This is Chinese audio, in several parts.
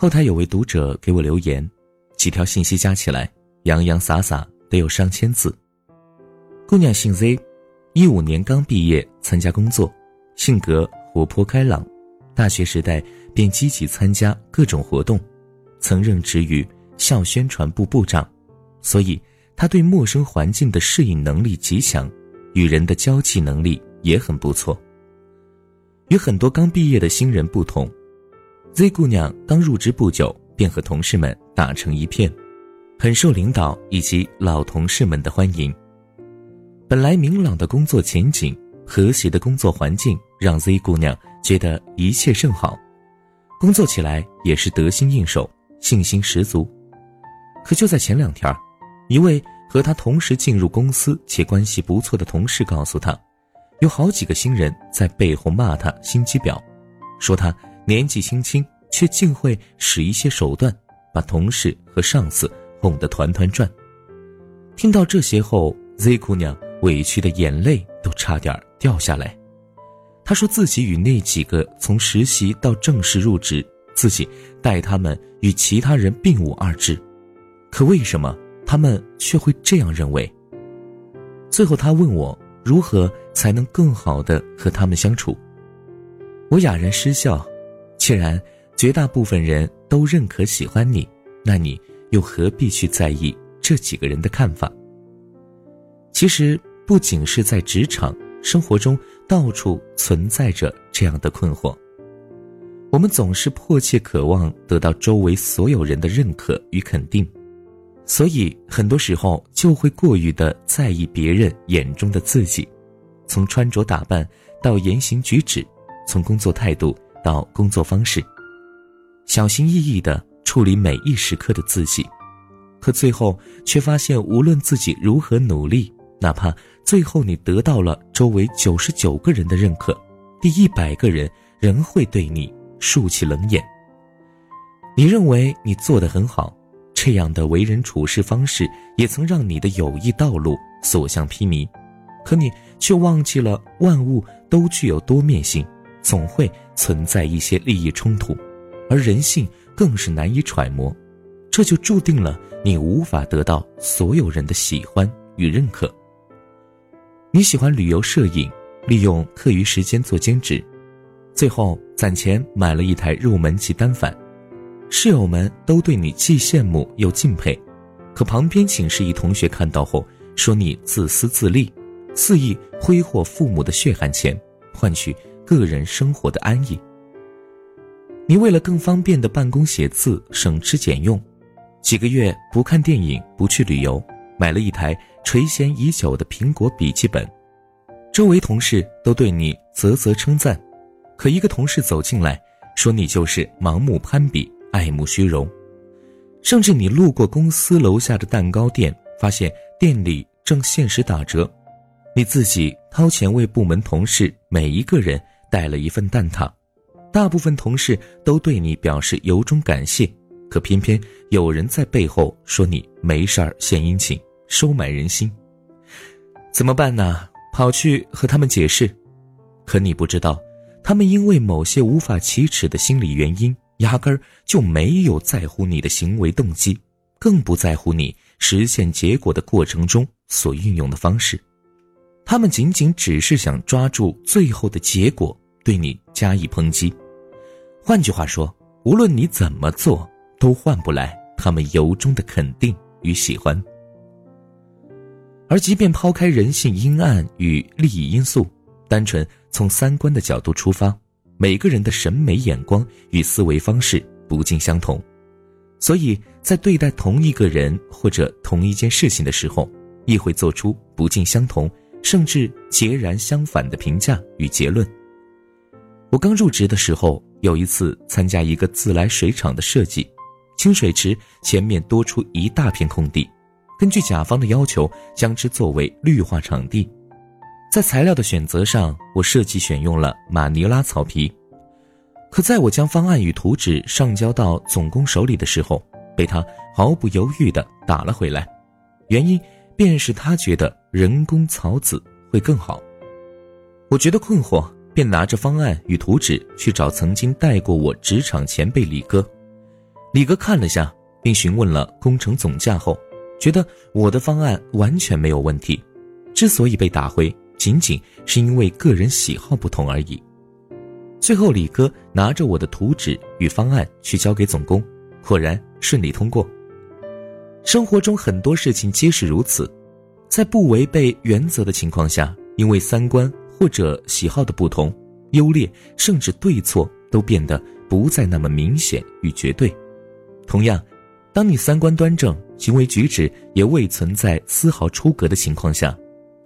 后台有位读者给我留言，几条信息加起来，洋洋洒洒得有上千字。姑娘姓 Z，一五年刚毕业参加工作，性格活泼开朗，大学时代便积极参加各种活动，曾任职于校宣传部部长，所以她对陌生环境的适应能力极强，与人的交际能力也很不错。与很多刚毕业的新人不同，Z 姑娘刚入职不久便和同事们打成一片，很受领导以及老同事们的欢迎。本来明朗的工作前景、和谐的工作环境，让 Z 姑娘觉得一切甚好，工作起来也是得心应手，信心十足。可就在前两天，一位和她同时进入公司且关系不错的同事告诉她，有好几个新人在背后骂她心机婊，说她年纪轻轻却竟会使一些手段，把同事和上司哄得团团转。听到这些后，Z 姑娘。委屈的眼泪都差点掉下来。他说自己与那几个从实习到正式入职，自己待他们与其他人并无二致，可为什么他们却会这样认为？最后他问我如何才能更好的和他们相处。我哑然失笑。既然绝大部分人都认可喜欢你，那你又何必去在意这几个人的看法？其实。不仅是在职场生活中，到处存在着这样的困惑。我们总是迫切渴望得到周围所有人的认可与肯定，所以很多时候就会过于的在意别人眼中的自己，从穿着打扮到言行举止，从工作态度到工作方式，小心翼翼的处理每一时刻的自己，可最后却发现，无论自己如何努力。哪怕最后你得到了周围九十九个人的认可，第一百个人仍会对你竖起冷眼。你认为你做得很好，这样的为人处事方式也曾让你的友谊道路所向披靡，可你却忘记了万物都具有多面性，总会存在一些利益冲突，而人性更是难以揣摩，这就注定了你无法得到所有人的喜欢与认可。你喜欢旅游摄影，利用课余时间做兼职，最后攒钱买了一台入门级单反。室友们都对你既羡慕又敬佩，可旁边寝室一同学看到后说你自私自利，肆意挥霍父母的血汗钱，换取个人生活的安逸。你为了更方便的办公写字，省吃俭用，几个月不看电影，不去旅游。买了一台垂涎已久的苹果笔记本，周围同事都对你啧啧称赞，可一个同事走进来，说你就是盲目攀比、爱慕虚荣，甚至你路过公司楼下的蛋糕店，发现店里正限时打折，你自己掏钱为部门同事每一个人带了一份蛋挞，大部分同事都对你表示由衷感谢，可偏偏有人在背后说你没事儿献殷勤。收买人心，怎么办呢？跑去和他们解释，可你不知道，他们因为某些无法启齿的心理原因，压根儿就没有在乎你的行为动机，更不在乎你实现结果的过程中所运用的方式。他们仅仅只是想抓住最后的结果，对你加以抨击。换句话说，无论你怎么做，都换不来他们由衷的肯定与喜欢。而即便抛开人性阴暗与利益因素，单纯从三观的角度出发，每个人的审美眼光与思维方式不尽相同，所以在对待同一个人或者同一件事情的时候，亦会做出不尽相同甚至截然相反的评价与结论。我刚入职的时候，有一次参加一个自来水厂的设计，清水池前面多出一大片空地。根据甲方的要求，将之作为绿化场地。在材料的选择上，我设计选用了马尼拉草皮。可在我将方案与图纸上交到总工手里的时候，被他毫不犹豫地打了回来。原因便是他觉得人工草籽会更好。我觉得困惑，便拿着方案与图纸去找曾经带过我职场前辈李哥。李哥看了下，并询问了工程总价后，觉得我的方案完全没有问题。之所以被打回，仅仅是因为个人喜好不同而已。最后，李哥拿着我的图纸与方案去交给总工，果然顺利通过。生活中很多事情皆是如此，在不违背原则的情况下，因为三观或者喜好的不同，优劣甚至对错都变得不再那么明显与绝对。同样，当你三观端正，行为举止也未存在丝毫出格的情况下，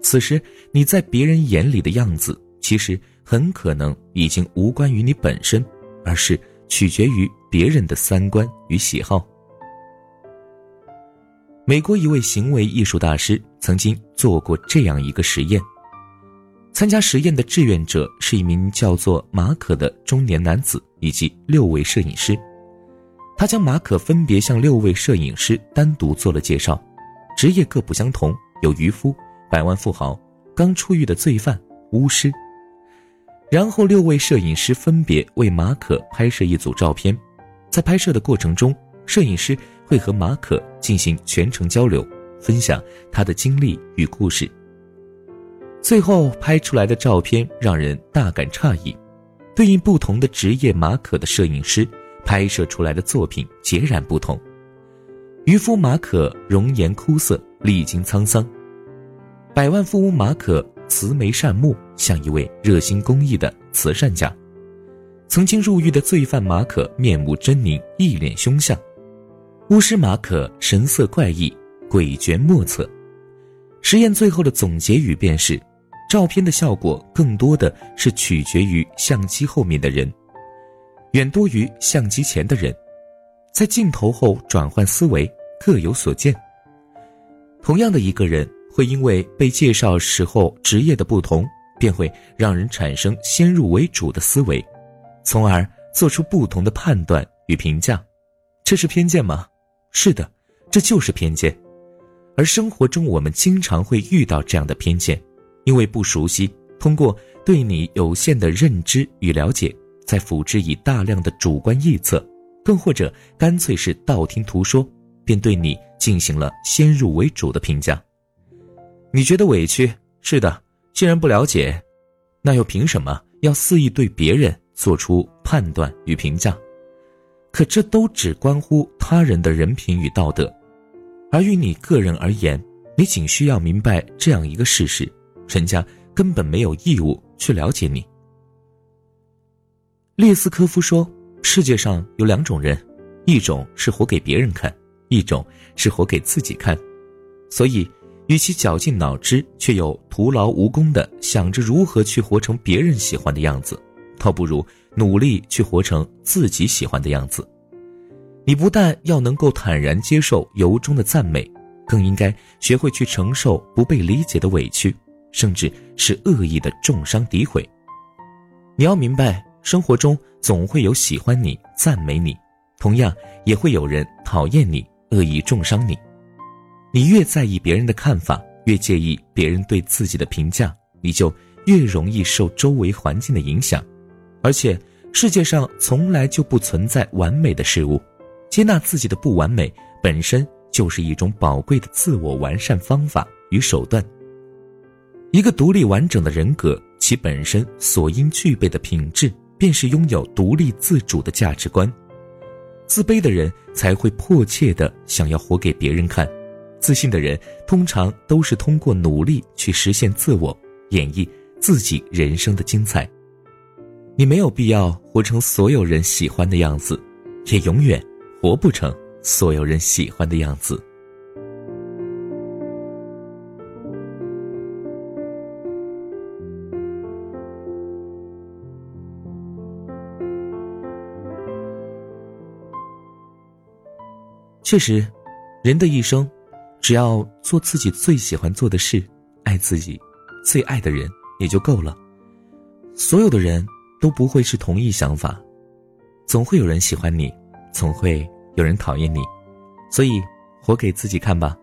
此时你在别人眼里的样子，其实。很可能已经无关于你本身，而是取决于别人的三观与喜好。美国一位行为艺术大师曾经做过这样一个实验。参加实验的志愿者是一名叫做马可的中年男子以及六位摄影师。他将马可分别向六位摄影师单独做了介绍，职业各不相同，有渔夫、百万富豪、刚出狱的罪犯、巫师。然后，六位摄影师分别为马可拍摄一组照片，在拍摄的过程中，摄影师会和马可进行全程交流，分享他的经历与故事。最后拍出来的照片让人大感诧异，对应不同的职业马可的摄影师拍摄出来的作品截然不同。渔夫马可容颜枯涩，历经沧桑；百万富翁马可。慈眉善目，像一位热心公益的慈善家；曾经入狱的罪犯马可面目狰狞，一脸凶相；巫师马可神色怪异，诡谲莫测。实验最后的总结语便是：照片的效果更多的是取决于相机后面的人，远多于相机前的人。在镜头后转换思维，各有所见。同样的一个人。会因为被介绍时候职业的不同，便会让人产生先入为主的思维，从而做出不同的判断与评价。这是偏见吗？是的，这就是偏见。而生活中我们经常会遇到这样的偏见，因为不熟悉，通过对你有限的认知与了解，再辅之以大量的主观臆测，更或者干脆是道听途说，便对你进行了先入为主的评价。你觉得委屈？是的，既然不了解，那又凭什么要肆意对别人做出判断与评价？可这都只关乎他人的人品与道德，而于你个人而言，你仅需要明白这样一个事实：人家根本没有义务去了解你。列斯科夫说：“世界上有两种人，一种是活给别人看，一种是活给自己看。”所以。与其绞尽脑汁却又徒劳无功的想着如何去活成别人喜欢的样子，倒不如努力去活成自己喜欢的样子。你不但要能够坦然接受由衷的赞美，更应该学会去承受不被理解的委屈，甚至是恶意的重伤诋毁。你要明白，生活中总会有喜欢你、赞美你，同样也会有人讨厌你、恶意重伤你。你越在意别人的看法，越介意别人对自己的评价，你就越容易受周围环境的影响。而且，世界上从来就不存在完美的事物，接纳自己的不完美本身就是一种宝贵的自我完善方法与手段。一个独立完整的人格，其本身所应具备的品质，便是拥有独立自主的价值观。自卑的人才会迫切的想要活给别人看。自信的人通常都是通过努力去实现自我，演绎自己人生的精彩。你没有必要活成所有人喜欢的样子，也永远活不成所有人喜欢的样子。确实，人的一生。只要做自己最喜欢做的事，爱自己最爱的人也就够了。所有的人都不会是同一想法，总会有人喜欢你，总会有人讨厌你，所以活给自己看吧。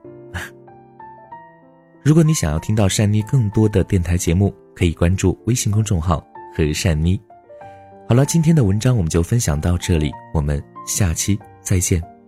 如果你想要听到善妮更多的电台节目，可以关注微信公众号和善妮。好了，今天的文章我们就分享到这里，我们下期。再见。